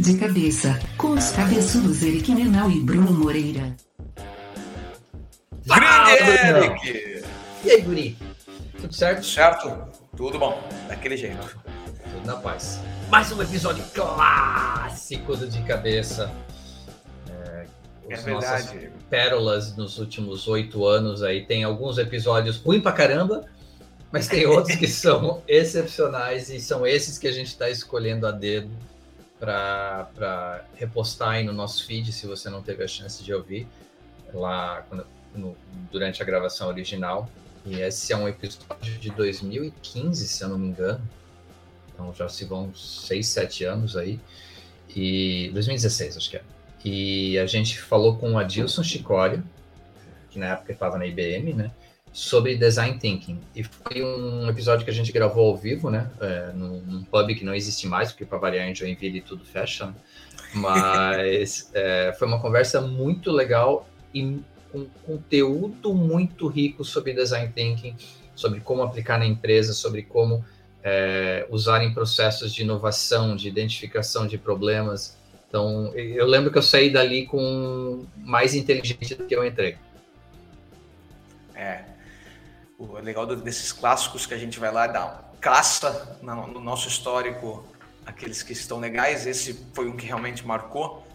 De cabeça, com os cabeçudos Eric Menal e Bruno Moreira. Grande. Eric! E aí, Guri? Tudo certo? Certo? Tudo bom, daquele jeito. Tudo na paz. Mais um episódio clássico do De Cabeça. É, É as nossas verdade. pérolas nos últimos oito anos aí. Tem alguns episódios ruins pra caramba, mas tem outros que são excepcionais e são esses que a gente está escolhendo a dedo para repostar aí no nosso feed, se você não teve a chance de ouvir lá quando- no- durante a gravação original. E esse é um episódio de 2015, se eu não me engano. Então já se vão seis, sete anos aí. E 2016, acho que é. E a gente falou com o Adilson Chicória, que na época estava na IBM, né? Sobre design thinking. E foi um episódio que a gente gravou ao vivo, né? É, num, num pub que não existe mais, porque para variar em Joinville tudo fecha. né? Mas é, foi uma conversa muito legal e com conteúdo muito rico sobre design thinking, sobre como aplicar na empresa, sobre como é, usar em processos de inovação, de identificação de problemas. Então, eu lembro que eu saí dali com mais inteligente do que eu entrei. É. O legal desses clássicos que a gente vai lá e dá uma caça no, no nosso histórico, aqueles que estão legais. Esse foi um que realmente marcou,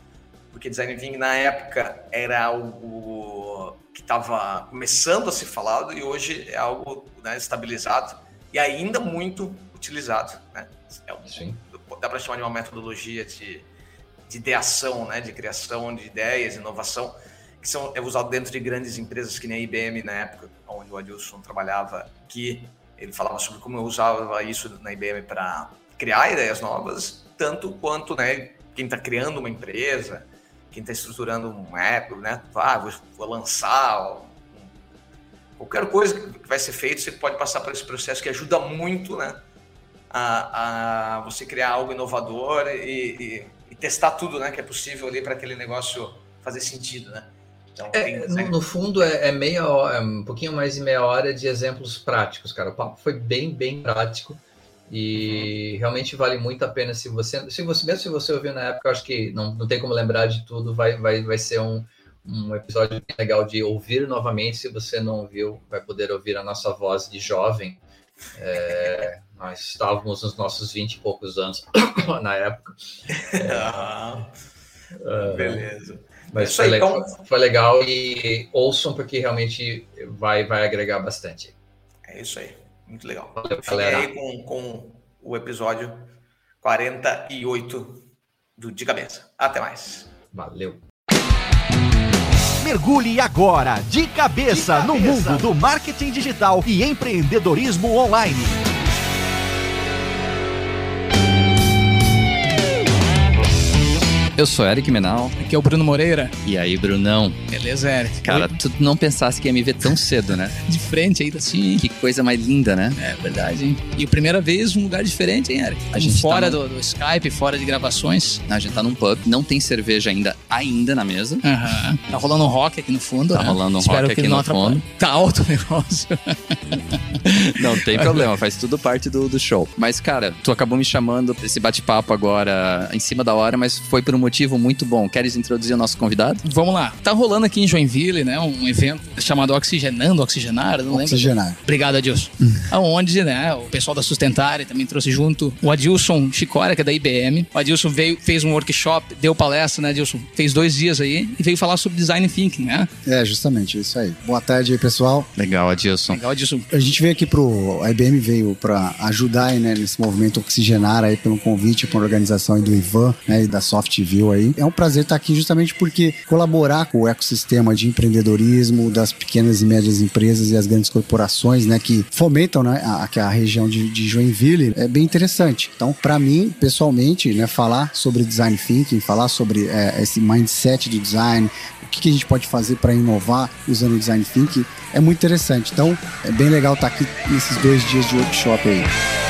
porque design thinking na época era algo que estava começando a ser falado e hoje é algo né, estabilizado e ainda muito utilizado. Né? É um- Sim. dá para chamar de uma metodologia de, de ideação, né, de criação de ideias, inovação, que são, é usado dentro de grandes empresas que nem a IBM na época, onde o Adilson trabalhava, que ele falava sobre como eu usava isso na IBM para criar ideias novas, tanto quanto né, quem está criando uma empresa, quem está estruturando um app, né, ah, vou, vou lançar qualquer coisa que vai ser feito, você pode passar por esse processo que ajuda muito, né, a, a você criar algo inovador e, e- e testar tudo, né, que é possível ali para aquele negócio fazer sentido, né? Então, É, no, no fundo, é, é meia hora, é um pouquinho mais de meia hora de exemplos práticos, cara. O papo foi bem, bem prático e realmente vale muito a pena se você, se você mesmo se você ouviu na época, eu acho que não, não tem como lembrar de tudo, vai, vai, vai ser um, um episódio bem legal de ouvir novamente. Se você não ouviu, vai poder ouvir a nossa voz de jovem. É, nós estávamos nos nossos 20 e poucos anos na época. Ah, beleza. Mas Isso foi, aí, legal, então- foi legal e ouçam porque realmente vai, vai agregar bastante. É isso aí. Muito legal. Valeu, galera. aí com, com o episódio 48 do De Cabeça. Até mais. Valeu. Mergulhe agora de cabeça, no mundo do marketing digital e empreendedorismo online. Eu sou Eric Menal. Aqui é o Bruno Moreira. E aí, Brunão? Beleza, Eric? Cara, tu não pensasse que ia me ver tão cedo, né? de frente ainda assim. Que coisa mais linda, né? É verdade, hein? E primeira vez num lugar diferente, hein, Eric? A gente fora tá no- do, do Skype, fora de gravações. A gente tá num pub, não tem cerveja ainda, ainda na mesa. Aham. Tá rolando um rock aqui no fundo, Tá né? rolando um Espero rock aqui no fundo. Tá alto o negócio. Não tem problema, faz tudo parte do, do show. Mas, cara, tu acabou me chamando pra esse bate-papo agora em cima da hora, mas foi por um motivo muito bom. Queres introduzir o nosso convidado? Vamos lá. Tá rolando aqui em Joinville, né? Um evento chamado Oxigenando, Oxigenar, não lembro. Oxigenar. Obrigado, Adilson. Aonde, né, o pessoal da Sustentária também trouxe junto o Adilson Chicória, que é da IBM. O Adilson veio, fez um workshop, deu palestra, né, Adilson? Fez dois dias aí e veio falar sobre design thinking, né? É, justamente, isso aí. Boa tarde aí, pessoal. Legal, Adilson. Legal, Adilson. A gente veio aqui pro. A IBM veio para ajudar né, nesse movimento Oxigenar aí, pelo convite para a organização do Ivan né, e da Softview aí. É um prazer estar aqui justamente porque colaborar com o ecossistema de empreendedorismo das pequenas e médias empresas e as grandes corporações, né, que fomentam né, a, a região de, de Joinville é bem interessante. Então, para mim, pessoalmente, né, falar sobre design thinking, falar sobre é, esse mindset do design, o que, que a gente pode fazer para inovar usando o design thinking é muito interessante. Então, é bem legal estar aqui nesses dois dias de workshop aí.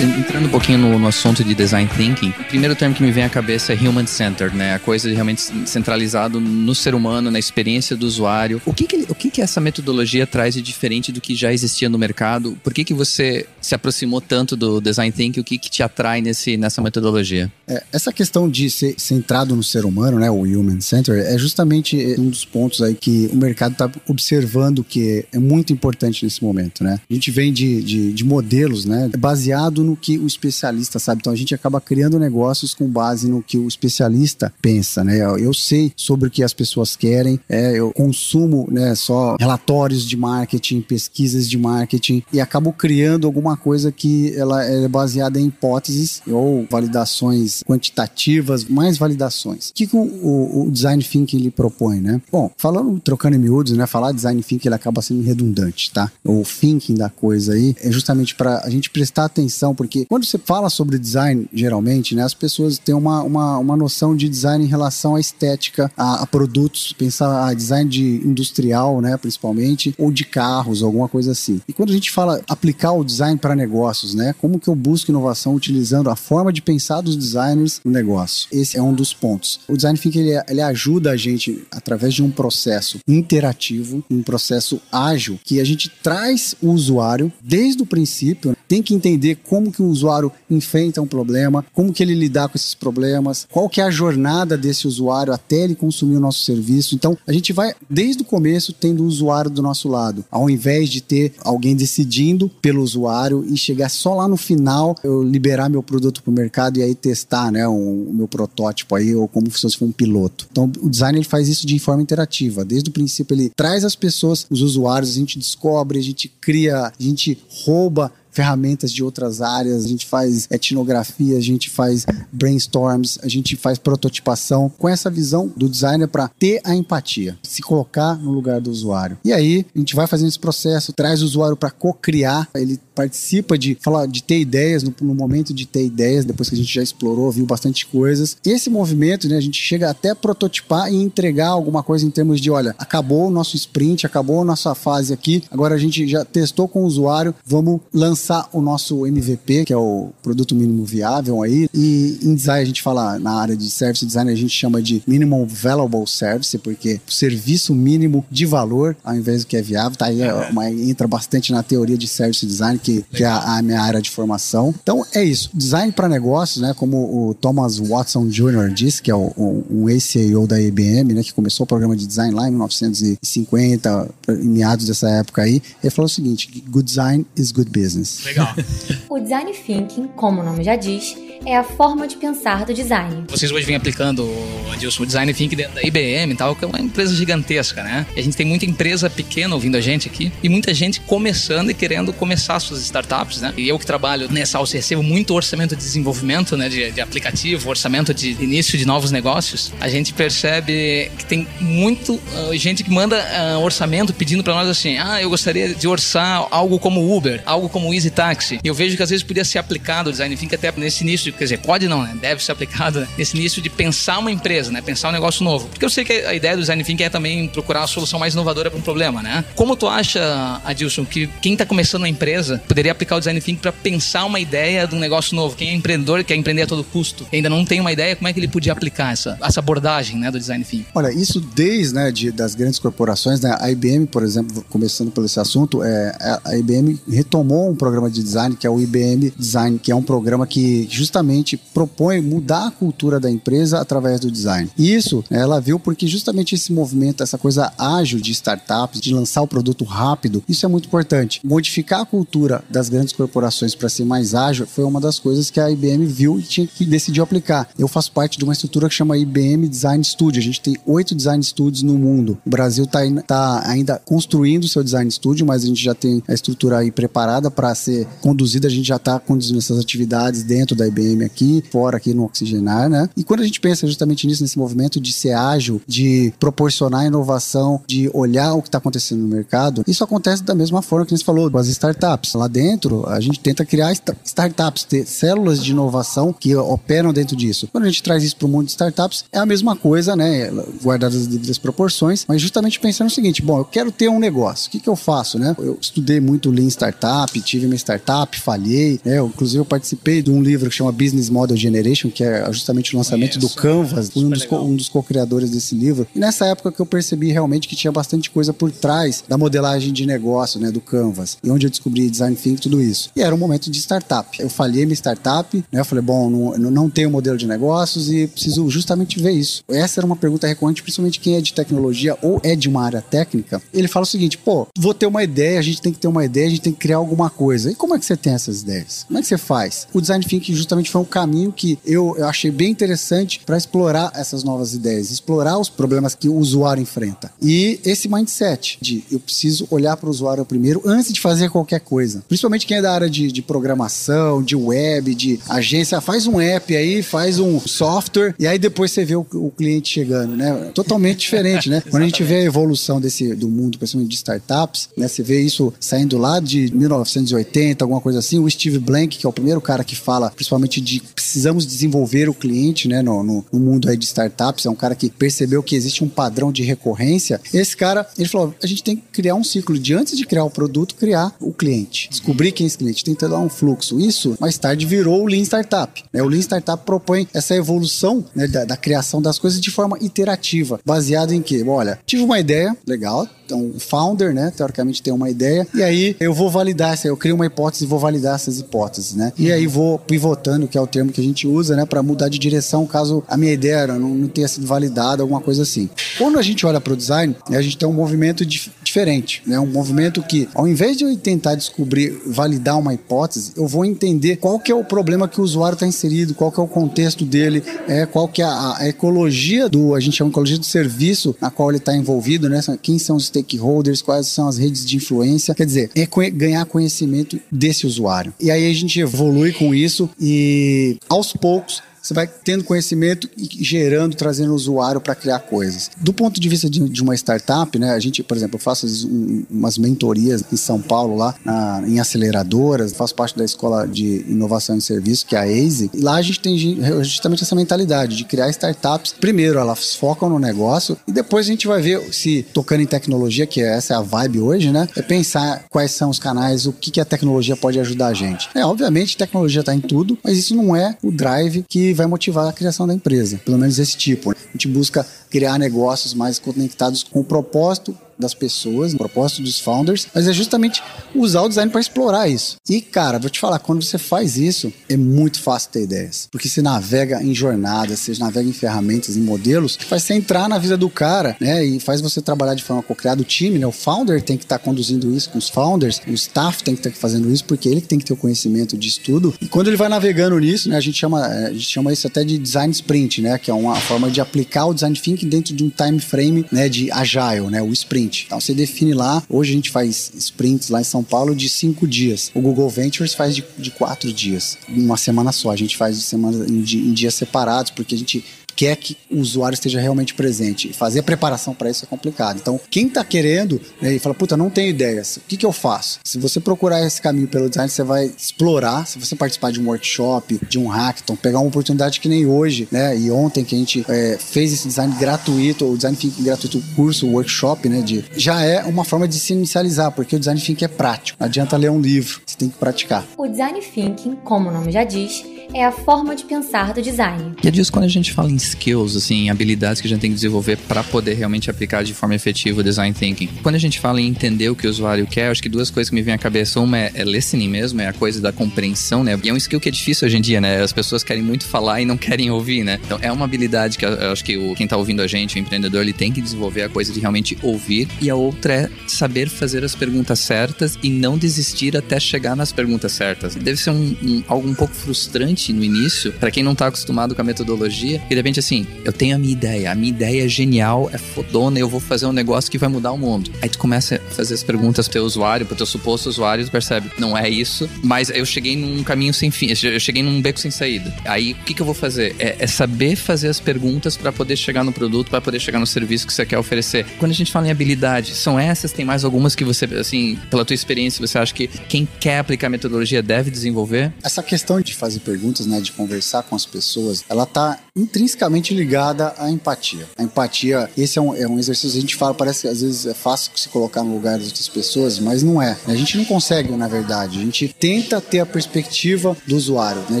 Entrando um pouquinho no, no, assunto de design thinking, o primeiro termo que me vem à cabeça é human centered, né? A coisa realmente centralizado no ser humano, na experiência do usuário. O que que, o que que essa metodologia traz de diferente do que já existia no mercado? Por que que você se aproximou tanto do design thinking? O que que te atrai nesse, nessa metodologia? É, essa questão de ser centrado no ser humano, né? O human centered, é justamente um dos pontos aí que o mercado está observando que é muito importante nesse momento, né? A gente vem de, de, de modelos, né? Baseado no que o especialista sabe. Então a gente acaba criando negócios com base no que o especialista pensa, né? Eu sei sobre o que as pessoas querem, é, eu consumo, né? Só relatórios de marketing, pesquisas de marketing e acabo criando alguma coisa que ela é baseada em hipóteses ou validações quantitativas, mais validações. O que, que o, o, o design thinking ele propõe, né? Bom, falando, trocando em miúdos, né? Falar design thinking ele acaba sendo redundante, tá? O thinking da coisa aí é justamente para a gente prestar atenção, porque quando você fala sobre design, geralmente, né, as pessoas têm uma, uma, uma noção de design em relação à estética, a, a produtos, pensar a design de industrial, né, principalmente, ou de carros, alguma coisa assim. E quando a gente fala aplicar o design para negócios, né, como que eu busco inovação utilizando a forma de pensar dos designers no negócio? Esse é um dos pontos. O design thinking ele, ele ajuda a gente através de um processo interativo, um processo ágil, que a gente traz o usuário desde o princípio, tem que entender como que o usuário enfrenta um problema, como que ele lidar com esses problemas, qual que é a jornada desse usuário até ele consumir o nosso serviço. Então, a gente vai desde o começo tendo o usuário do nosso lado, ao invés de ter alguém decidindo pelo usuário e chegar só lá no final eu liberar meu produto para o mercado e aí testar, né, o meu protótipo aí ou como se fosse um piloto. Então, o design ele faz isso de forma interativa. Desde o princípio ele traz as pessoas, os usuários, a gente descobre, a gente cria, a gente rouba ferramentas de outras áreas, a gente faz etnografia, a gente faz brainstorms, a gente faz prototipação com essa visão do designer para ter a empatia, se colocar no lugar do usuário. E aí, a gente vai fazendo esse processo, traz o usuário para co-criar, ele participa de falar de ter ideias no, no, momento de ter ideias, depois que a gente já explorou, viu bastante coisas. Esse movimento, né, a gente chega até prototipar e entregar alguma coisa em termos de, olha, acabou o nosso sprint, acabou a nossa fase aqui, agora a gente já testou com o usuário, vamos lançar lançar o nosso MVP, que é o produto mínimo viável aí. E em design a gente fala, na área de service design, a gente chama de minimum valuable service, porque o serviço mínimo de valor, ao invés do que é viável, tá aí, é. uma, entra bastante na teoria de service design, que, que é a, a, minha área de formação. Então é isso. Design para negócios, né? Como o Thomas Watson Jr. disse, que é o, um, um ex-CEO da IBM, né? Que começou o programa de design lá em 1950, em meados dessa época aí. Ele falou o seguinte: good design is good business. Legal. o design thinking, como o nome já diz, é a forma de pensar do design. Vocês hoje vêm aplicando, Adilson, o design thinking dentro da IBM e tal, que é uma empresa gigantesca, né? E a gente tem muita empresa pequena ouvindo a gente aqui e muita gente começando e querendo começar suas startups, né? E eu que trabalho nessa alça recebo muito orçamento de desenvolvimento, né? De, de aplicativo, orçamento de início de novos negócios. A gente percebe que tem muito uh, gente que manda uh, orçamento pedindo para nós assim: ah, eu gostaria de orçar algo como Uber, algo como Easy Taxi. Eu vejo que às vezes podia ser aplicado o design thinking até nesse início quer dizer, pode não, né? Deve ser aplicado né? nesse início de pensar uma empresa, né? Pensar um negócio novo. Porque eu sei que a ideia do design thinking é também procurar a solução mais inovadora para um problema, né? Como tu acha, Adilson, que quem está começando uma empresa poderia aplicar o design thinking para pensar uma ideia de um negócio novo? Quem é empreendedor, quer empreender a todo custo, ainda não tem uma ideia, como é que ele podia aplicar essa, essa abordagem, né, do design thinking? Olha, isso desde, né, de, das grandes corporações, né? A IBM, por exemplo, começando por esse assunto, é, a IBM retomou um programa de design que é o IBM Design, que é um programa que justamente propõe mudar a cultura da empresa através do design. Isso ela viu porque justamente esse movimento, essa coisa ágil de startups, de lançar o produto rápido, isso é muito importante. Modificar a cultura das grandes corporações para ser mais ágil foi uma das coisas que a IBM viu e tinha que decidiu aplicar. Eu faço parte de uma estrutura que chama IBM Design Studio. A gente tem oito design studios no mundo. O Brasil está tá ainda construindo seu design studio, mas a gente já tem a estrutura aí preparada para ser conduzida. A gente já está conduzindo essas atividades dentro da IBM aqui, fora aqui no Oxigenar, né? E quando a gente pensa justamente nisso, nesse movimento de ser ágil, de proporcionar inovação, de olhar o que está acontecendo no mercado, isso acontece da mesma forma que a gente falou com as startups. Lá dentro, a gente tenta criar startups, ter células de inovação que operam dentro disso. Quando a gente traz isso para o mundo de startups, é a mesma coisa, né? Guardadas as devidas proporções, mas justamente pensando no seguinte: bom, eu quero ter um negócio, o que, que eu faço, né? Eu estudei muito Lean Startup, tive minha startup, falhei, né? Eu, inclusive, eu participei de um livro que chama Business Model Generation, que é justamente o lançamento do Canvas, fui um dos, um dos co-criadores desse livro. E nessa época que eu percebi realmente que tinha bastante coisa por trás da modelagem de negócio, né? Do Canvas, e onde eu descobri design thinking tudo isso. E era um momento de startup. Eu falhei minha startup, né? Eu falei, bom, não, não tenho modelo de negócios e preciso justamente ver isso. Essa era uma pergunta recorrente, principalmente quem é de tecnologia ou é de uma área técnica. Ele fala o seguinte, pô, vou ter uma ideia, a gente tem que ter uma ideia, a gente tem que criar alguma coisa. E como é que você tem essas ideias? Como é que você faz? O design thinking justamente foi um caminho que eu, eu achei bem interessante para explorar essas novas ideias, explorar os problemas que o usuário enfrenta. E esse mindset de eu preciso olhar para o usuário primeiro antes de fazer qualquer coisa. Principalmente quem é da área de, de programação, de web, de agência, faz um app aí, faz um software e aí depois você vê o, o cliente chegando, né? Totalmente diferente, né? Quando a gente vê a evolução desse do mundo, principalmente de startups, né? Você vê isso saindo lá de 1980, alguma coisa assim. O Steve Blank, que é o primeiro cara que fala, principalmente de precisamos desenvolver o cliente, né? No, no, no mundo aí de startups, é um cara que percebeu que existe um padrão de recorrência. Esse cara, ele falou, a gente tem que criar um ciclo de antes de criar o produto, criar o cliente, descobrir quem é esse cliente, tentar dar um fluxo. Isso mais tarde virou o Lean Startup. Né? O Lean Startup propõe essa evolução né, da, da criação das coisas de forma iterativa, baseado em que, olha, tive uma ideia, legal, então, o founder, né, teoricamente tem uma ideia, e aí eu vou validar essa, eu crio uma hipótese e vou validar essas hipóteses, né? E aí vou pivotando, que é o termo que a gente usa, né, para mudar de direção caso a minha ideia não, não tenha sido validada, alguma coisa assim. Quando a gente olha para o design, a gente tem um movimento dif diferente, né? Um movimento que, ao invés de eu tentar descobrir, validar uma hipótese, eu vou entender qual que é o problema que o usuário está inserido, qual que é o contexto dele, é, qual que é a, a ecologia do, a gente chama ecologia do serviço na qual ele está envolvido, né? Quem são os stakeholders, quais são as redes de influência. Quer dizer, é ganhar conhecimento desse usuário. E aí a gente evolui com isso e aos poucos você vai tendo conhecimento e gerando, trazendo usuário para criar coisas. Do ponto de vista de, de, uma startup, né, a gente, por exemplo, eu faço um, umas mentorias em São Paulo, lá na, em aceleradoras, faço parte da escola de inovação e serviço, que é a AZE, e lá a gente tem justamente essa mentalidade de criar startups. Primeiro, elas focam no negócio e depois a gente vai ver se, tocando em tecnologia, que essa é a vibe hoje, né, é pensar quais são os canais, o que, que a tecnologia pode ajudar a gente. É, obviamente, tecnologia está em tudo, mas isso não é o drive que vai motivar a criação da empresa, pelo menos esse tipo. A gente busca criar negócios mais conectados com o propósito das pessoas, o propósito dos founders, mas é justamente usar o design para explorar isso. E, cara, vou te falar, quando você faz isso, é muito fácil ter ideias. Porque você navega em jornadas, você navega em ferramentas, em modelos, que faz você entrar na vida do cara, né? E faz você trabalhar de forma co-criada. O time, né? O founder tem que estar tá conduzindo isso com os founders, o staff tem que estar tá fazendo isso, porque ele tem que ter o conhecimento disso tudo. E quando ele vai navegando nisso, né? A gente chama, a gente chama isso até de design sprint, né? Que é uma forma de aplicar o design thinking dentro de um time frame, né? De agile, né? O sprint sprint. Então você define lá, hoje a gente faz sprints lá em São Paulo de cinco dias. O Google Ventures faz de, de quatro dias, uma semana só. A gente faz de semana, em, em dias separados, porque a gente quer que o usuário esteja realmente presente. Fazer a preparação para isso é complicado. Então, quem está querendo né, e fala, puta, não tenho ideias, o que, que eu faço? Se você procurar esse caminho pelo design, você vai explorar. Se você participar de um workshop, de um hackathon, pegar uma oportunidade que nem hoje, né? E ontem que a gente é, fez esse design gratuito, o design thinking gratuito, o curso, o workshop, né? De, já é uma forma de se inicializar, porque o design thinking é prático. Não adianta ler um livro, você tem que praticar. O design thinking, como o nome já diz, é a forma de pensar do design. E é disso quando a gente fala em skills, assim, habilidades que a gente tem que desenvolver para poder realmente aplicar de forma efetiva o design thinking. Quando a gente fala em entender o que o usuário quer, acho que duas coisas que me vêm à cabeça. Uma é, é listening mesmo, é a coisa da compreensão, né? E é um skill que é difícil hoje em dia, né? As pessoas querem muito falar e não querem ouvir, né? Então é uma habilidade que eu acho que o, quem tá ouvindo a gente, o empreendedor, ele tem que desenvolver a coisa de realmente ouvir. E a outra é saber fazer as perguntas certas e não desistir até chegar nas perguntas certas. Deve ser um, um algo um pouco frustrante no início, para quem não tá acostumado com a metodologia, e de repente assim, eu tenho a minha ideia, a minha ideia é genial, é fodona, eu vou fazer um negócio que vai mudar o mundo. Aí tu começa a fazer as perguntas pro teu usuário, pro teu suposto usuário, tu percebe, não é isso, mas eu cheguei num caminho sem fim, eu cheguei num beco sem saída. Aí o que, que eu vou fazer? É, é saber fazer as perguntas para poder chegar no produto, para poder chegar no serviço que você quer oferecer. Quando a gente fala em habilidade, são essas? Tem mais algumas que você, assim, pela tua experiência, você acha que quem quer aplicar a metodologia deve desenvolver? Essa questão de fazer perguntas, né, de conversar com as pessoas, ela tá intrinsecamente ligada à empatia. A empatia, esse é um, é um exercício, a gente fala, parece que às vezes é fácil se colocar no lugar das outras pessoas, mas não é. A gente não consegue, na verdade. A gente tenta ter a perspectiva do usuário, né? A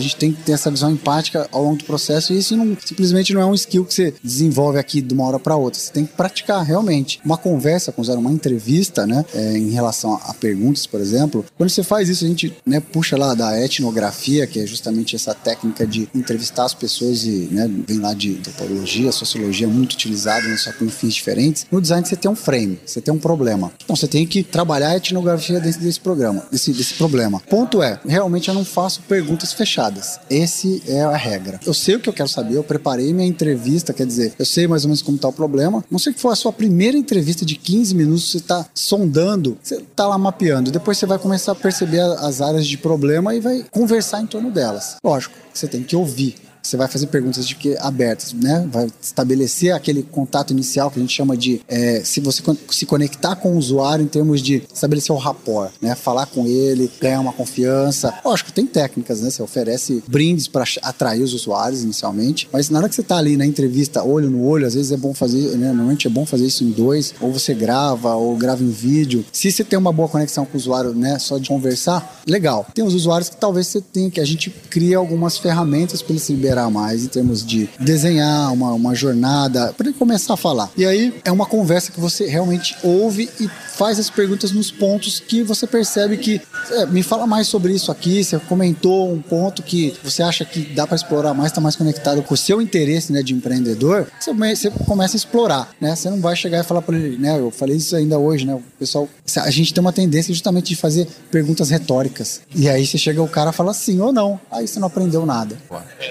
gente tem que ter essa visão empática ao longo do processo e isso não, simplesmente não é um skill que você desenvolve aqui de uma hora para outra. Você tem que praticar realmente. Uma conversa com o usuário, uma entrevista, né, é, em relação a, a, perguntas, por exemplo, quando você faz isso, a gente né, puxa lá da etnografia, que é justamente essa técnica de entrevistar as pessoas e né, vem lá de antropologia, sociologia, muito utilizado, né, só com fins diferentes. No design você tem um frame, você tem um problema. Então você tem que trabalhar a etnografia dentro desse programa, desse, desse problema. Ponto é, realmente eu não faço perguntas fechadas. Esse é a regra. Eu sei o que eu quero saber, eu preparei minha entrevista, quer dizer, eu sei mais ou menos como está o problema. Não sei que for a sua primeira entrevista de 15 minutos, você está sondando, você está lá mapeando. Depois você vai começar a perceber as áreas de problema e vai conversar em torno delas. Lógico, você tem que ouvir você vai fazer perguntas de que abertas, né? Vai estabelecer aquele contato inicial que a gente chama de é, se você se conectar com o usuário em termos de estabelecer o rapport, né? Falar com ele, ganhar uma confiança. Lógico, tem técnicas, né? Você oferece brindes para atrair os usuários inicialmente, mas na hora que você está ali na entrevista olho no olho, às vezes é bom fazer, né? Normalmente é bom fazer isso em dois, ou você grava, ou grava em vídeo. Se você tem uma boa conexão com o usuário, né? Só de conversar, legal. Tem os usuários que talvez você tenha que a gente cria algumas ferramentas para ele se mais em termos de desenhar uma, uma jornada, para ele começar a falar. E aí é uma conversa que você realmente ouve e faz as perguntas nos pontos que você percebe que é, me fala mais sobre isso aqui. Você comentou um ponto que você acha que dá para explorar mais, está mais conectado com o seu interesse né, de empreendedor. Você, você começa a explorar, né? Você não vai chegar e falar para ele, né? Eu falei isso ainda hoje, né? O pessoal, a gente tem uma tendência justamente de fazer perguntas retóricas. E aí você chega o cara fala sim ou não. Aí você não aprendeu nada,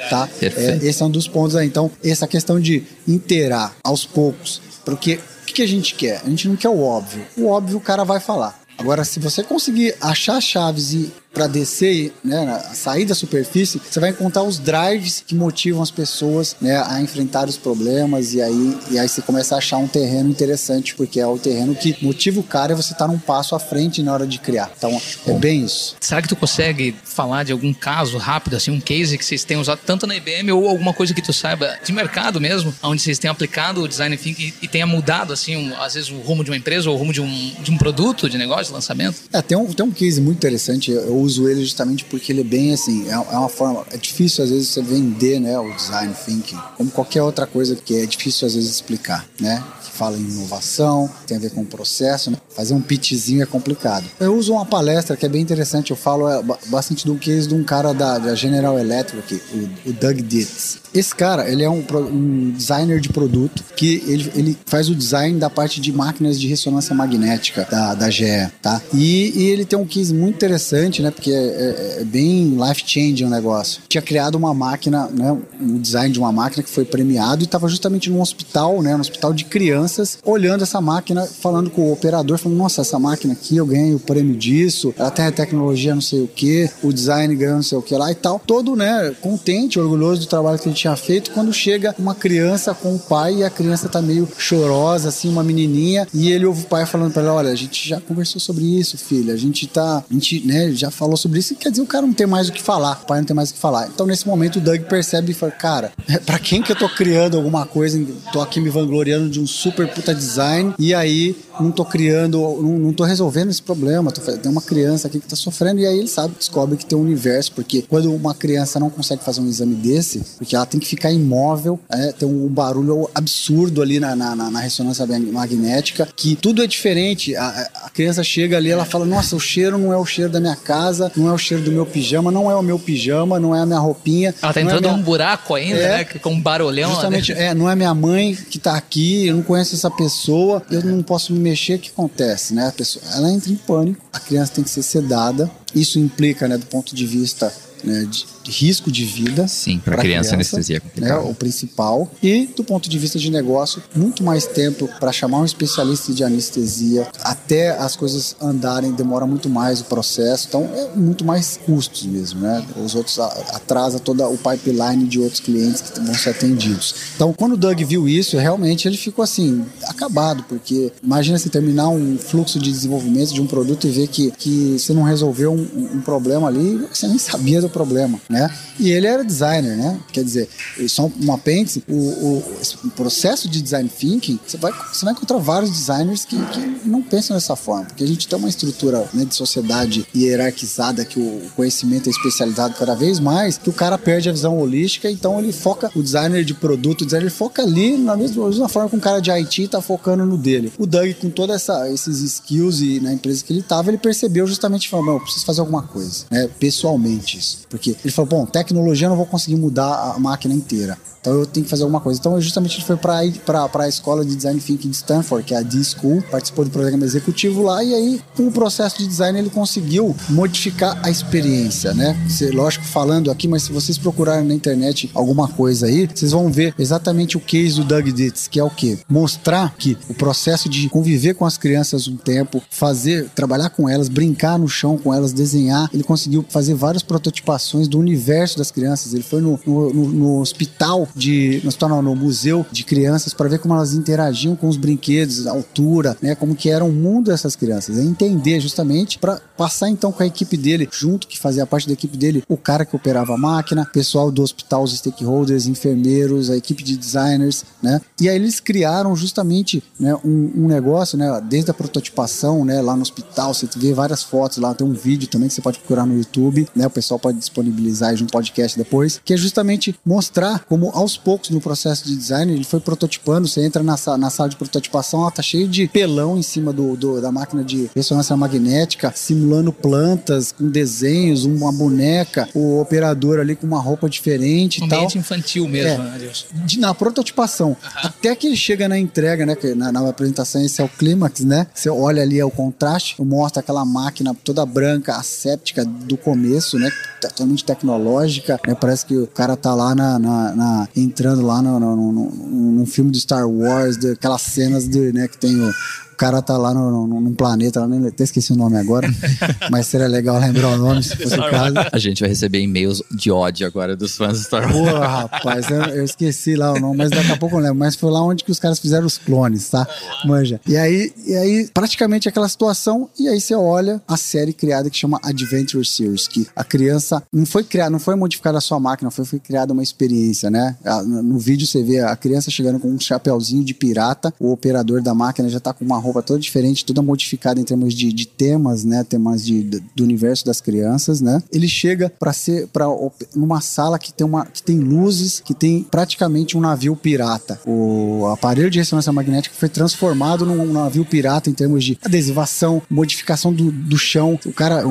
tá? É, esse é um dos pontos aí. Então, essa questão de interar aos poucos, porque o que, que a gente quer? A gente não quer o óbvio. O óbvio o cara vai falar. Agora, se você conseguir achar chaves e para descer, né, sair da superfície, você vai encontrar os drives que motivam as pessoas né, a enfrentar os problemas e aí, e aí você começa a achar um terreno interessante, porque é o terreno que motiva o cara e você tá num passo à frente na hora de criar. Então, é bem isso. Será que tu consegue falar de algum caso rápido, assim, um case que vocês tenham usado tanto na IBM ou alguma coisa que tu saiba de mercado mesmo, onde vocês tenham aplicado o design thinking e, e tenha mudado, assim, um, às vezes o rumo de uma empresa ou o rumo de um, de um produto, de negócio, de lançamento? É, tem um, tem um case muito interessante. Eu uso ele justamente porque ele é bem assim, é, é uma forma, é difícil às vezes você vender, né, o design thinking, como qualquer outra coisa que é difícil às vezes explicar, né? fala em inovação, tem a ver com o processo, né? fazer um pitchzinho é complicado. Eu uso uma palestra que é bem interessante, eu falo é, bastante do case de um cara da, da General Electric, o, o Doug Ditz. Esse cara, ele é um, um, designer de produto que ele, ele faz o design da parte de máquinas de ressonância magnética da, da GE, tá? E, e ele tem um case muito interessante, né? Porque é, é, é bem life-changing o negócio. Tinha criado uma máquina, né? Um design de uma máquina que foi premiado e estava justamente num hospital, né? Um hospital de crianças, olhando essa máquina, falando com o operador, falando, nossa, essa máquina aqui eu ganhei o prêmio disso, ela tem a tecnologia não sei o que, o design ganhou não sei o que lá e tal. Todo, né? Contente, orgulhoso do trabalho que ele tinha feito quando chega uma criança com o pai e a criança tá meio chorosa, assim, uma menininha, e ele ouve o pai falando para ela: Olha, a gente já conversou sobre isso, filha, a gente tá, a gente, né, já falou sobre isso, e quer dizer, o cara não tem mais o que falar, o pai não tem mais o que falar. Então, nesse momento, o Doug percebe e fala: Cara, para quem que eu tô criando alguma coisa, tô aqui me vangloriando de um super puta design, e aí não tô criando, não, tô resolvendo esse problema, tô, tem uma criança aqui que tá sofrendo, e aí ele sabe, descobre que tem um universo, porque quando uma criança não consegue fazer um exame desse, porque ela tem que ficar imóvel, é, tem um barulho absurdo ali na, na, na, ressonância magnética, que tudo é diferente. A, a, criança chega ali, ela fala: Nossa, o cheiro não é o cheiro da minha casa, não é o cheiro do meu pijama, não é o meu pijama, não é a minha roupinha. Ela tá é entrando é minha... num buraco ainda, é, né? Com um barulhão. Justamente, é, não é minha mãe que tá aqui, eu não conheço essa pessoa, eu não posso me mexer. O que acontece, né? A pessoa, ela entra em pânico, a criança tem que ser sedada. Isso implica, né, do ponto de vista né, de, de risco de vida. Sim, para criança, criança, anestesia é né, o principal. E do ponto de vista de negócio, muito mais tempo para chamar um especialista de anestesia, até as coisas andarem, demora muito mais o processo. Então é muito mais custos mesmo, né? Os outros atrasa toda o pipeline de outros clientes que vão ser atendidos. Então, quando o Doug viu isso, realmente ele ficou assim, acabado, porque imagina se terminar um fluxo de desenvolvimento de um produto e ver que, que você não resolveu um, um problema ali, você nem sabia do problema, né? E ele era designer, né? Quer dizer, só um apêndice, o, o, o processo de design thinking, você vai, você vai encontrar vários designers que, que não pensam dessa forma, porque a gente tem uma estrutura né, de sociedade hierarquizada, que o conhecimento é especializado cada vez mais, que o cara perde a visão holística, então ele foca, o designer de produto, o designer foca ali na mesma, mesma forma que um cara de IT tá focando no dele. O Doug, com todos esses skills e na empresa que ele tava, ele percebeu justamente, falou, "Não, eu preciso fazer alguma coisa, né, pessoalmente isso. Porque ele falou, bom, tecnologia eu não vou conseguir mudar a máquina inteira. Então eu tenho que fazer alguma coisa. Então justamente ele foi para a escola de design thinking de Stanford, que é a D-School, participou do programa executivo lá e aí com o processo de design ele conseguiu modificar a experiência, né? Lógico falando aqui, mas se vocês procurarem na internet alguma coisa aí, vocês vão ver exatamente o case do Doug Ditz, que é o quê? Mostrar que o processo de conviver com as crianças um tempo, fazer, trabalhar com elas, brincar no chão com elas, desenhar, ele conseguiu fazer várias prototipações do universo das crianças. Ele foi no, no, no- no hospital de, hospital não, no museu de crianças para ver como elas interagiam com os brinquedos, a altura, né, como que era o mundo dessas crianças. É entender justamente para passar então com a equipe dele, junto que fazia parte da equipe dele, o cara que operava a máquina, pessoal do hospital, os stakeholders, enfermeiros, a equipe de designers, né? E aí eles criaram justamente né, um, um negócio, né, desde a prototipação, né, lá no hospital, você vê várias fotos lá, tem um vídeo também que você pode procurar no YouTube, né? O pessoal pode disponibilizar aí ao podcast depois, que é justamente mostrar como aos poucos no processo de design ele foi prototipando, você entra na, na sala de prototipação, ela tá cheio de pelão em cima do, do- da máquina de ressonância magnética, simulando plantas com desenhos, uma boneca, o operador ali com uma roupa diferente Um e tal ambiente infantil mesmo, É. né, de- na prototipação. Até que ele chega na entrega, né? Na, na apresentação, esse é o clímax, né? Você olha ali é o contraste, mostra aquela máquina toda branca, asséptica do começo, né? Totalmente tecnológica, né? Parece que o cara tá lá na, na- na- entrando lá no, no, num filme do Star Wars, aquelas cenas de, né, que tem o. O cara tá lá no, no- num planeta, lá, nem, até esqueci o nome agora, mas seria legal lembrar o nome se fosse o caso. A gente vai receber e-mails de ódio agora dos fãs do Star Wars. Porra, rapaz, eu, eu esqueci lá o nome, mas daqui a pouco eu lembro. Mas foi lá onde que os caras fizeram os clones, tá? Manja. E aí, e aí, praticamente aquela situação, e aí você olha a série criada que chama Adventure Series, que a criança não foi criada, não foi modificada a sua máquina, foi, foi criada uma experiência, né? No vídeo você vê a criança chegando com um chapéuzinho de pirata, o operador da máquina já tá com uma roupa toda diferente, toda modificada em termos de, de temas, né? Temas de, de- do universo das crianças, né? Ele chega para ser para numa sala que tem uma que tem luzes, que tem praticamente um navio pirata. O aparelho de ressonância magnética foi transformado num navio pirata em termos de adesivação, modificação do, do chão. O cara,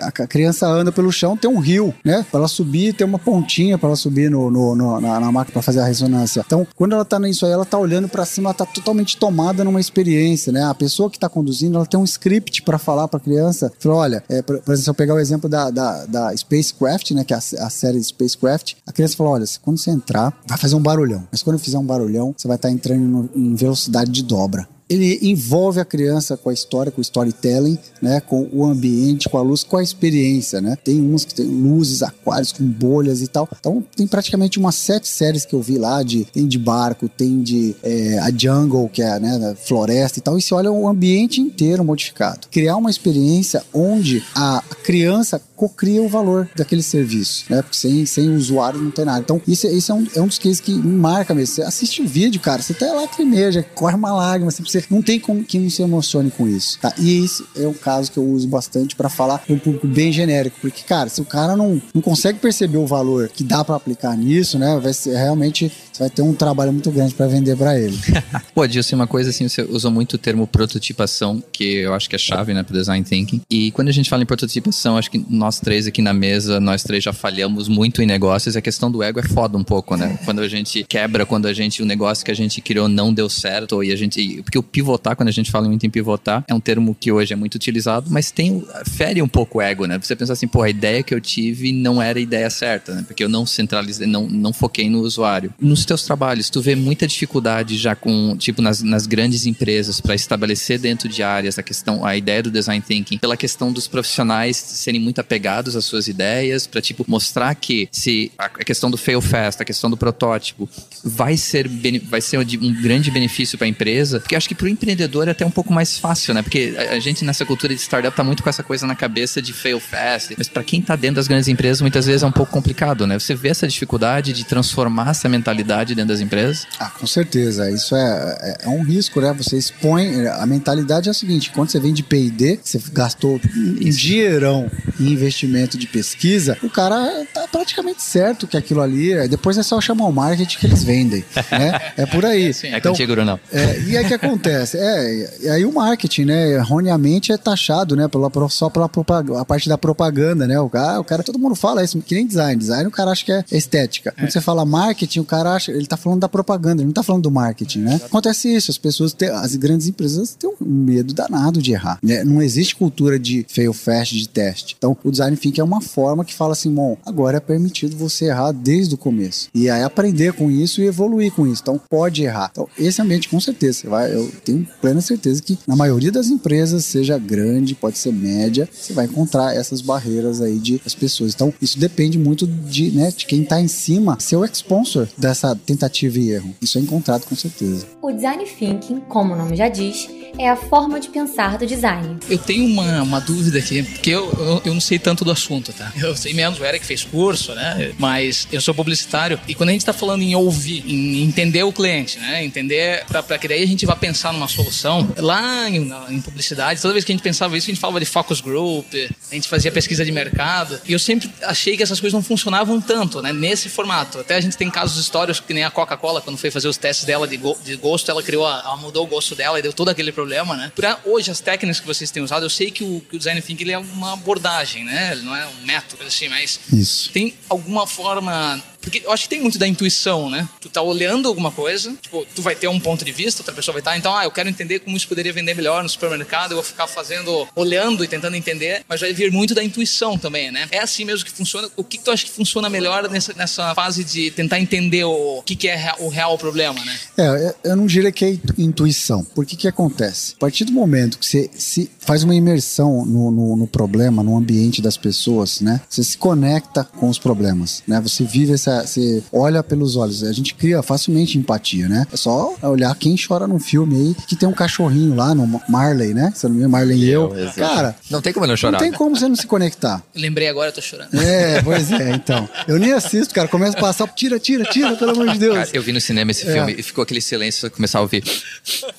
a, criança anda pelo chão, tem um rio, né? Para ela subir, tem uma pontinha para ela subir no, no- no- na, na máquina para fazer a ressonância. Então, quando ela tá nisso aí, ela tá olhando para cima, ela tá totalmente tomada numa experiência, né? A pessoa que tá conduzindo, ela tem um script para falar para a criança. Fala, olha, é, por, exemplo, se eu pegar o exemplo da, da, da Spacecraft, né? Que é a, a série Spacecraft, a criança fala, olha, quando você entrar, vai fazer um barulhão. Mas quando fizer um barulhão, você vai estar entrando no- em velocidade de dobra ele envolve a criança com a história, com o storytelling, né, com o ambiente, com a luz, com a experiência, né? Tem uns que tem luzes, aquários com bolhas e tal. Então tem praticamente umas sete séries que eu vi lá de tem de barco, tem de é, a jungle que é né, floresta e tal. E você olha o ambiente inteiro modificado. Criar uma experiência onde a criança cocria o valor daquele serviço, né? Porque sem, sem usuário não tem nada. Então, isso, é- isso é, um, é um dos cases que marca mesmo. Você assiste o vídeo, cara, você até lacrimeja, corre uma lágrima, você, você não tem como que não se emocione com isso, tá? E esse é um caso que eu uso bastante para falar um público bem genérico, porque, cara, se o cara não, não consegue perceber o valor que dá para aplicar nisso, né? Vai ser realmente, você vai ter um trabalho muito grande para vender para ele. Pô, Dilson, uma coisa assim, você usou muito o termo prototipação, que eu acho que é chave, né, pro design thinking. E quando a gente fala em prototipação, acho que nós três aqui na mesa, nós três já falhamos muito em negócios. A questão do ego é foda um pouco, né? Quando a gente quebra, quando a gente, o negócio que a gente criou não deu certo, e a gente. Porque o pivotar, quando a gente fala muito em pivotar, é um termo que hoje é muito utilizado, mas tem. fere um pouco o ego, né? Você pensa assim, pô, a ideia que eu tive não era a ideia certa, né? Porque eu não centralizei, não, não foquei no usuário. Nos teus trabalhos, tu vê muita dificuldade já com, tipo, nas, nas grandes empresas para estabelecer dentro de áreas a questão, a ideia do design thinking, pela questão dos profissionais serem muito apegados às suas ideias, para tipo mostrar que se a questão do fail fast, a questão do protótipo vai ser vai ser um grande benefício para a empresa, porque acho que para o empreendedor é até um pouco mais fácil, né? Porque a gente nessa cultura de startup tá muito com essa coisa na cabeça de fail fast, mas para quem tá dentro das grandes empresas muitas vezes é um pouco complicado, né? Você vê essa dificuldade de transformar essa mentalidade dentro das empresas? Ah, com certeza. Isso é, é, é um risco, né? Você expõe. A mentalidade é a seguinte: quando você vem de PD, você gastou um dinheirão em investimento de pesquisa, o cara tá praticamente certo que aquilo ali. Depois é só chamar o marketing que eles vendem. Né? É por aí. Sim, é então, contigo, Brunão. É, e aí o que acontece? É, e aí o marketing, né? Erroneamente é taxado, né? Pela, só pela a parte da propaganda, né? O cara, o cara, todo mundo fala isso, que nem design. Design o cara acha que é estética. Quando é. você fala marketing, o cara acha, ele tá falando da propaganda, ele não tá falando do marketing, né? Acontece isso, as pessoas, têm, as grandes empresas têm um medo danado de errar. Né? Não existe cultura de fail fast, de teste. Então, o design thinking é uma forma que fala assim, bom, agora é permitido você errar desde o começo. E aí aprender com isso e evoluir com isso. Então, pode errar. Então, esse ambiente, com certeza, você vai, eu tenho plena certeza que na maioria das empresas, seja grande, pode ser média, você vai encontrar essas barreiras aí de as pessoas. Então, isso depende muito de, né, de quem está em cima ser o sponsor dessa tentativa e erro. Isso é encontrado com certeza. O design thinking, como o nome já diz, é a forma de pensar do design. Eu tenho uma, uma dúvida aqui, porque eu, eu, eu, não sei tanto do assunto, tá? Eu sei menos, o Eric fez curso, né? Mas eu sou publicitário e quando a gente está falando em ouvir, em entender o cliente, né? Entender, para que daí a gente vá pensar numa solução, lá em, em, publicidade, toda vez que a gente pensava isso, a gente falava de focus group, a gente fazia pesquisa de mercado, e eu sempre achei que essas coisas não funcionavam tanto, né? Nesse formato. Até a gente tem casos históricos que nem a Coca-Cola, quando foi fazer os testes dela de, go de gosto, ela criou, ela mudou o gosto dela e deu todo aquele problema, né? Pra hoje, as técnicas que vocês têm usado, eu sei que o, que o design thinking ele é uma abordagem, né? Ele não é um método, assim, mas Isso. tem alguma forma porque eu acho que tem muito da intuição, né? Tu tá olhando alguma coisa, tipo, tu vai ter um ponto de vista, outra pessoa vai estar, tá, então, ah, eu quero entender como isso poderia vender melhor no supermercado, eu vou ficar fazendo, olhando e tentando entender, mas vai vir muito da intuição também, né? É assim mesmo que funciona. O que, tu acha que funciona melhor nessa, nessa fase de tentar entender o, o que, que é o real problema, né? É, eu não diria que é intuição. Por que que acontece? A partir do momento que você se faz uma imersão no, no, no problema, no ambiente das pessoas, né? Você se conecta com os problemas, né? Você vive essa você olha pelos olhos. A gente cria facilmente empatia, né? É só olhar quem chora num filme aí que tem um cachorrinho lá no Marley, né? Você não viu Marley e eu. eu Cara, não tem como não chorar. Não tem como você não se conectar. lembrei agora, eu tô chorando. É, pois é, então. Eu nem assisto, cara. Começa a passar, tira, tira, tira, pelo amor de Deus. Cara, eu vi no cinema esse é. filme e ficou aquele silêncio, começar a ouvir.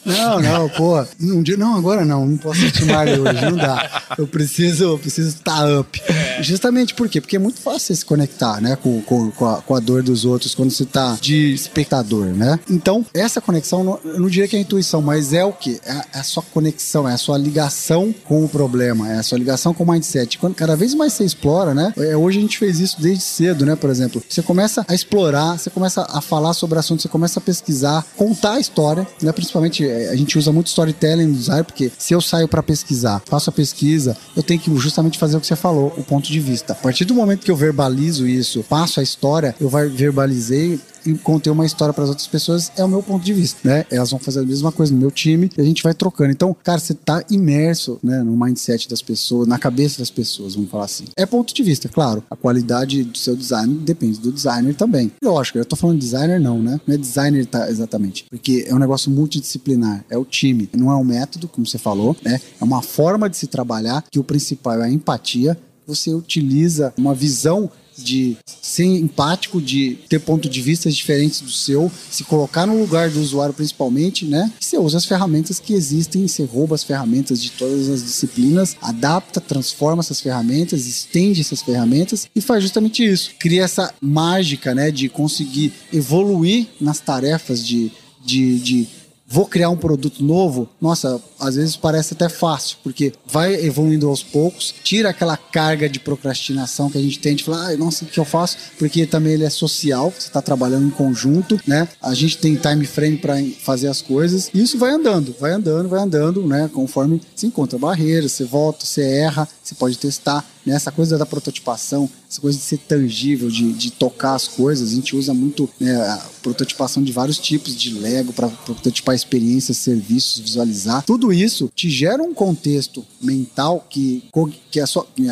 Não, não, pô. Um dia, não, agora não. Não posso assistir Marley hoje, não dá. Eu preciso, eu preciso estar up. É. Justamente por quê? Porque é muito fácil se conectar, né? Com, com, com a, com a dor dos outros quando você tá de espectador, né? Então, essa conexão, eu não diria que é intuição, mas é o que? É, é a sua conexão, é a sua ligação com o problema, é a sua ligação com o mindset. Quando cada vez mais você explora, né? É, hoje a gente fez isso desde cedo, né? Por exemplo, você começa a explorar, você começa a falar sobre assuntos, você começa a pesquisar, contar a história, né? Principalmente a gente usa muito storytelling no design, porque se eu saio para pesquisar, faço a pesquisa, eu tenho que justamente fazer o que você falou, o ponto de vista. A partir do momento que eu verbalizo isso, passo a história, eu vai verbalizei e contei uma história para as outras pessoas, é o meu ponto de vista, né? Elas vão fazer a mesma coisa no meu time e a gente vai trocando. Então, cara, você tá imerso, né, no mindset das pessoas, na cabeça das pessoas, vamos falar assim. É ponto de vista, claro. A qualidade do seu design depende do designer também. Lógico, eu tô falando de designer não, né? Não é designer tá exatamente, porque é um negócio multidisciplinar, é o time, não é um método, como você falou, né? É uma forma de se trabalhar que o principal é a empatia. Você utiliza uma visão de ser empático, de ter pontos de vista diferentes do seu, se colocar no lugar do usuário principalmente, né? Você usa as ferramentas que existem, você rouba as ferramentas de todas as disciplinas, adapta, transforma essas ferramentas, estende essas ferramentas e faz justamente isso. Cria essa mágica, né, de conseguir evoluir nas tarefas de, de, de vou criar um produto novo, nossa, às vezes parece até fácil, porque vai evoluindo aos poucos, tira aquela carga de procrastinação que a gente tem de falar, ah, nossa, o que eu faço? Porque também ele é social, você está trabalhando em conjunto, né? A gente tem time frame para fazer as coisas, e isso vai andando, vai andando, vai andando, né? Conforme se encontra barreiras, você volta, você erra, você pode testar, né? Essa coisa da prototipação, essa coisa de ser tangível, de, de tocar as coisas, a gente usa muito né, a prototipação de vários tipos de Lego para prototipar experiências, serviços, visualizar. Tudo isso te gera um contexto mental que, que a,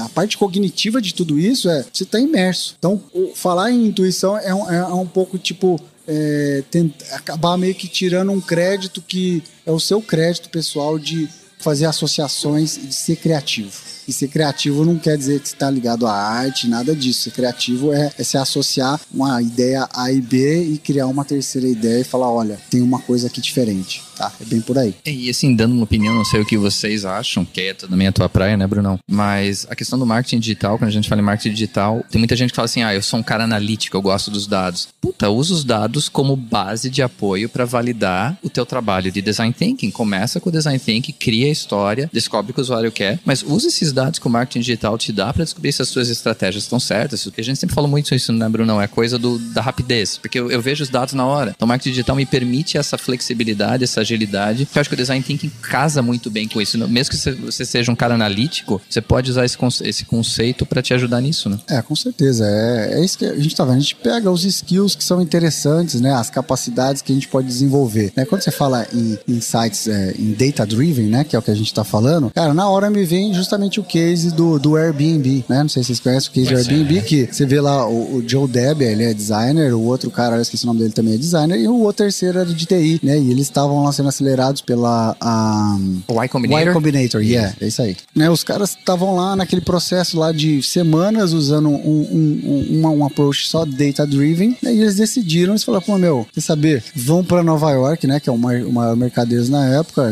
a parte cognitiva de tudo isso é você está imerso. Então, falar em intuição é um, é um pouco tipo é, acabar meio que tirando um crédito que é o seu crédito pessoal de fazer associações e de ser criativo. E ser criativo não quer dizer que está ligado à arte, nada disso. Ser criativo é, é, se associar uma ideia A e B e criar uma terceira ideia e falar: olha, tem uma coisa aqui diferente. Tá, é bem por aí. E assim, dando uma opinião, não sei o que vocês acham, que é também a tua praia, né, Brunão? Mas a questão do marketing digital, quando a gente fala em marketing digital, tem muita gente que fala assim: ah, eu sou um cara analítico, eu gosto dos dados. Puta, usa os dados como base de apoio para validar o teu trabalho de design thinking. Começa com o design thinking, cria a história, descobre o que o usuário quer, mas usa esses dados que o marketing digital te dá para descobrir se as suas estratégias estão certas. Porque a gente sempre fala muito isso, né, Brunão? É coisa do, da rapidez, porque eu, eu vejo os dados na hora. Então, o marketing digital me permite essa flexibilidade, essa agilidade. Eu acho que o design thinking casa muito bem com isso. Mesmo que você seja um cara analítico, você pode usar esse, esse conceito para te ajudar nisso, né? É, com certeza. É, é isso que a gente tá vendo. A gente pega os skills que são interessantes, né? As capacidades que a gente pode desenvolver. Né? Quando você fala em insights, é, em data driven, né? Que é o que a gente tá falando, cara, na hora me vem justamente o case do, do Airbnb, né? Não sei se vocês conhecem o case pois do Airbnb, é. que você vê lá o, o Joe Deb, ele é designer, o outro cara, eu esqueci o nome dele também é designer, e o outro terceiro era de TI, né? E eles estavam lá sendo acelerados pela a, Y Combinator. Y Combinator, yeah, é isso aí. Né, os caras estavam lá naquele processo lá de semanas usando um, um, um, um approach só data-driven, né, e eles decidiram, eles falaram, pô, meu, quer saber, vão para Nova York, né, que é o maior, o maior mercadeiro na época,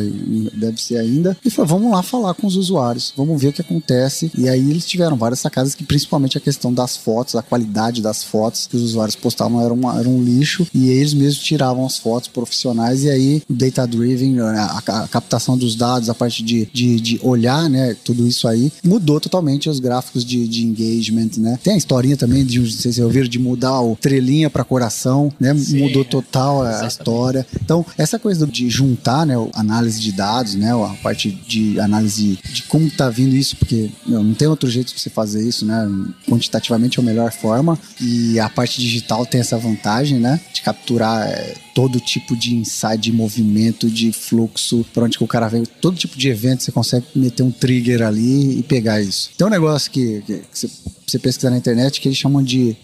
deve ser ainda, e falaram, vamos lá falar com os usuários, vamos ver o que acontece. E aí eles tiveram várias sacadas que principalmente a questão das fotos, a qualidade das fotos que os usuários postavam era, uma, era um lixo, e eles mesmos tiravam as fotos profissionais, e aí data-driven, a, a, captação dos dados, a parte de, de, de, olhar, né, tudo isso aí, mudou totalmente os gráficos de, de engagement, né. Tem a historinha também de, não sei se vocês ouviram, de mudar o trelinha para coração, né, Sim, mudou total a, a, história. Então, essa coisa de juntar, né, análise de dados, né, a parte de análise de como tá vindo isso, porque meu, não tem outro jeito de você fazer isso, né, quantitativamente é a melhor forma e a parte digital tem essa vantagem, né, de capturar é, todo tipo de insight, de movimento, de fluxo, para onde que o cara veio, todo tipo de evento você consegue meter um trigger ali e pegar isso. Tem um negócio que, que, que você você pesquisar na internet que eles chamam de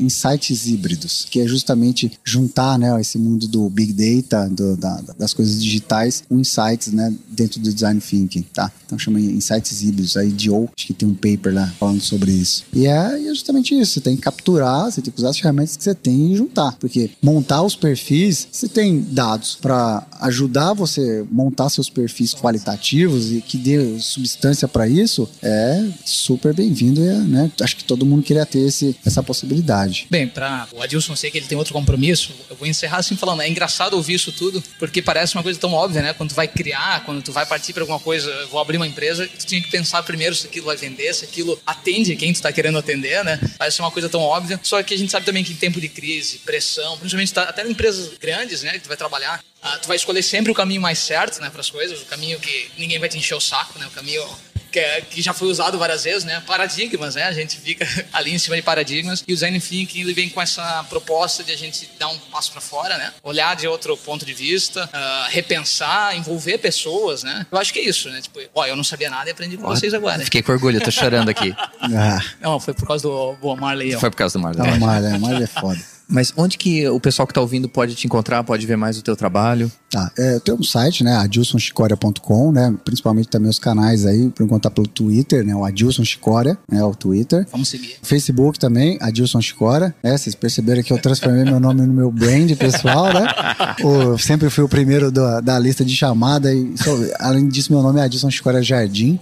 insights híbridos, que é justamente juntar né, esse mundo do big data, do, da, das coisas digitais, com insights né, dentro do design thinking, tá? Então chama insights híbridos. Aí Joe, acho que tem um paper lá falando sobre isso. E é, é justamente isso. Você tem que capturar, você tem que usar as ferramentas que você tem e juntar. Porque montar os perfis, você tem dados para ajudar você montar seus perfis qualitativos e que dê substância para isso, é super bem-vindo, né? Acho que todo mundo queria ter esse, essa possibilidade. Bem, para o Adilson sei que ele tem outro compromisso, eu vou encerrar assim falando, é engraçado ouvir isso tudo, porque parece uma coisa tão óbvia, né? Quando tu vai criar, quando tu vai partir para alguma coisa, vou abrir uma empresa, tu tinha que pensar primeiro se aquilo vai vender, se aquilo atende quem tu está querendo atender, né? Parece uma coisa tão óbvia, só que a gente sabe também que em tempo de crise, pressão, principalmente tá, até em empresas grandes, né, que tu vai trabalhar, ah, tu vai escolher sempre o caminho mais certo, né, para as coisas, o caminho que ninguém vai te encher o saco, né, o caminho que, é, que, já foi usado várias vezes, né? Paradigmas, né? A gente fica ali em cima de paradigmas. E o Design Thinking ele vem com essa proposta de a gente dar um passo para fora, né? Olhar de outro ponto de vista, uh, repensar, envolver pessoas, né? Eu acho que é isso, né? Tipo, ó, eu não sabia nada e aprendi com ó, vocês agora. Fiquei com orgulho, tô chorando aqui. ah. Não, foi por causa do, do Marley. Foi por causa do Marley. Não, Marley, Marley é foda. Mas onde que o pessoal que está ouvindo pode te encontrar, pode ver mais o teu trabalho? Tá, é, eu tenho um site, né, adilsonchicoria.com, né, principalmente também os canais aí, por enquanto tá pelo Twitter, né, o Adilson Chicoria, né, o Twitter. Vamos seguir. Facebook também, Adilson Chicoria, né, vocês perceberam que eu transformei meu nome no meu brand pessoal, né, sempre fui o primeiro do, da lista de chamada e, só, além disso, meu nome é Adilson Chicoria Jardim.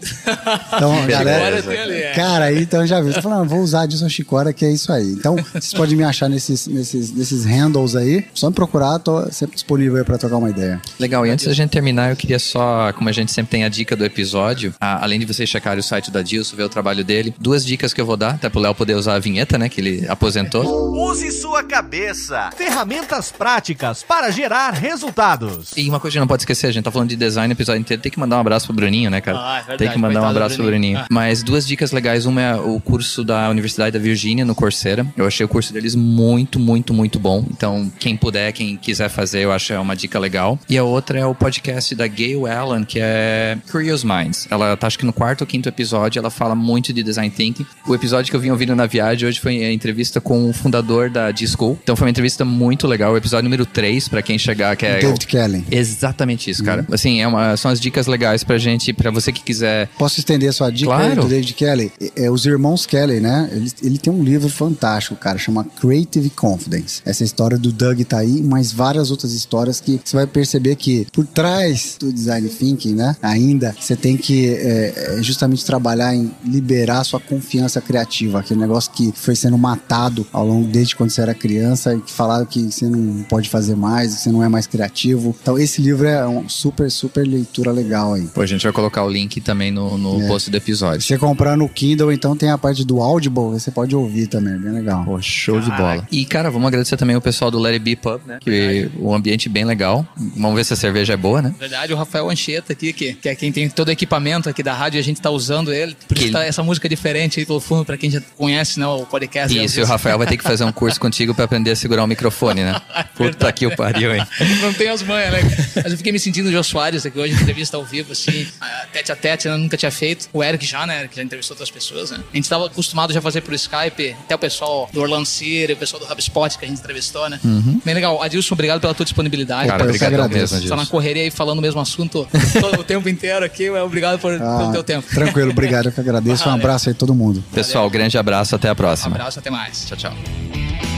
Então, galera, é. cara, aí então já viu, tô falando, vou usar Adilson Chicoria, que é isso aí. Então, vocês podem me achar nesses nesses, nesses handles aí. Só me procurar, tô sempre disponível aí pra trocar uma ideia. Ideia. Legal, e antes da gente terminar, eu queria só, como a gente sempre tem a dica do episódio, a- além de vocês checarem o site da Dilson, ver o trabalho dele, duas dicas que eu vou dar, até pro Léo poder usar a vinheta, né, que ele aposentou. Use sua cabeça. Ferramentas práticas para gerar resultados. E uma coisa que não pode esquecer, a gente tá falando de design o episódio inteiro, tem que mandar um abraço pro Bruninho, né, cara? Ah, é verdade, tem que mandar um abraço pro Bruninho. Bruninho. Ah. Mas duas dicas legais, uma é o curso da Universidade da Virgínia, no Coursera. Eu achei o curso deles muito, muito, muito bom. Então, quem puder, quem quiser fazer, eu acho que é uma dica legal. E a outra é o podcast da Gayle Allen, que é Curious Minds. Ela tá, acho que no quarto ou quinto episódio, ela fala muito de design thinking. O episódio que eu vim ouvindo na viagem hoje foi a entrevista com o fundador da D-School. Então, foi uma entrevista muito legal. O episódio número 3, pra quem chegar, que é... David Kelly. Exatamente isso, cara. Assim, é uma, são as dicas legais pra gente, pra você que quiser. Posso estender a sua dica Claro. do David Kelly? É, é, os irmãos Kelly, né? Ele, ele tem um livro fantástico, cara, chama Creative Confidence. Essa história do Doug tá aí, mas várias outras histórias que você vai perceber que por trás do design thinking, né? Ainda você tem que é, é, justamente trabalhar em liberar sua confiança criativa, aquele negócio que foi sendo matado ao longo desde quando você era criança e que falaram que você não pode fazer mais, que você não é mais criativo. Então esse livro é um super, super leitura legal aí. Pô, a gente vai colocar o link também no, no É. post do episódio. Se você comprar no Kindle, então tem a parte do Audible, você pode ouvir também, é bem legal. Pô, show de bola. E, cara, vamos agradecer também o pessoal do It Be Pub, né? Que o ambiente bem legal. Vamos ver se a cerveja é boa, né? verdade, o Rafael Anchieta aqui, que, que é quem tem todo o equipamento aqui da rádio e a gente tá usando ele. Por Que isso tá essa música diferente aí pelo fundo, pra quem já conhece, né, o podcast. Isso, e o Rafael vai ter que fazer um curso contigo pra aprender a segurar o microfone, né? Puta que o pariu, hein? Não tem as manhas, né? Mas eu fiquei me sentindo o Jô Soares aqui hoje, entrevista ao vivo, assim, tete a tete, eu nunca tinha feito. O Eric já, né? Eric já entrevistou outras pessoas, né? A gente tava acostumado já a fazer por Skype, até o pessoal do Orlando City, o pessoal do HubSpot que a gente entrevistou, né? Bem legal. Adilson, obrigado pela tua disponibilidade. Cara, que obrigado agradeço. na correria aí falando o mesmo assunto todo o tempo inteiro aqui. mas Obrigado por, pelo teu tempo. Tranquilo, obrigado, eu que agradeço. Um abraço aí a todo mundo. Pessoal, grande abraço, até a Um próxima. abraço, até mais. Tchau, tchau.